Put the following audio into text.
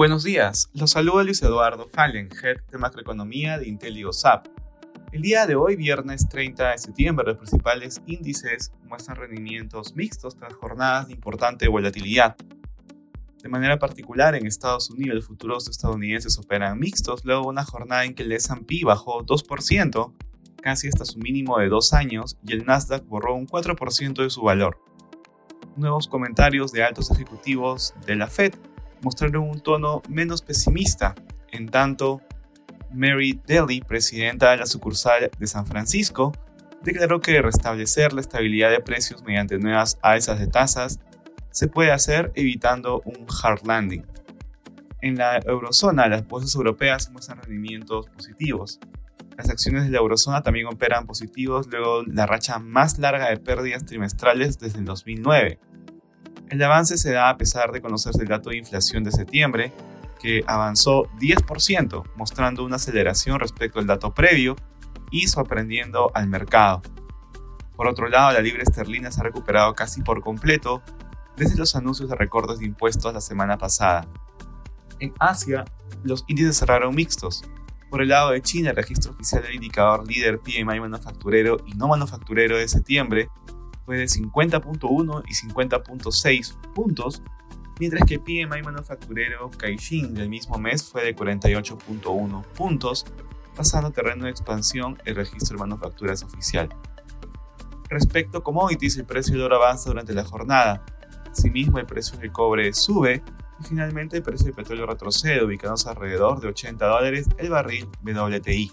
Buenos días, los saluda Luis Eduardo Fallen, Head de Macroeconomía de IntelioSAP. El día de hoy, viernes 30 de septiembre, los principales índices muestran rendimientos mixtos tras jornadas de importante volatilidad. De manera particular, en Estados Unidos, los futuros estadounidenses operan mixtos luego de una jornada en que el S&P bajó 2%, casi hasta su mínimo de dos años, y el Nasdaq borró un 4% de su valor. Nuevos comentarios de altos ejecutivos de la Fed mostraron un tono menos pesimista, en tanto Mary Daly, presidenta de la sucursal de San Francisco, declaró que restablecer la estabilidad de precios mediante nuevas alzas de tasas se puede hacer evitando un hard landing. En la eurozona, las bolsas europeas muestran rendimientos positivos. Las acciones de la eurozona también operan positivos luego la racha más larga de pérdidas trimestrales desde el 2009. El avance se da a pesar de conocerse el dato de inflación de septiembre, que avanzó 10%, mostrando una aceleración respecto al dato previo y sorprendiendo al mercado. Por otro lado, la libra esterlina se ha recuperado casi por completo desde los anuncios de recortes de impuestos la semana pasada. En Asia, los índices cerraron mixtos. Por el lado de China, el registro oficial del indicador líder PMI manufacturero y no manufacturero de septiembre fue de 50.1 y 50.6 puntos, mientras que PMI manufacturero Caixin del mismo mes fue de 48.1 puntos, pasando terreno de expansión el registro de manufacturas oficial. Respecto a commodities, el precio del oro avanza durante la jornada. Asimismo, el precio del cobre sube y finalmente el precio del petróleo retrocede, ubicándose alrededor de 80 dólares el barril WTI.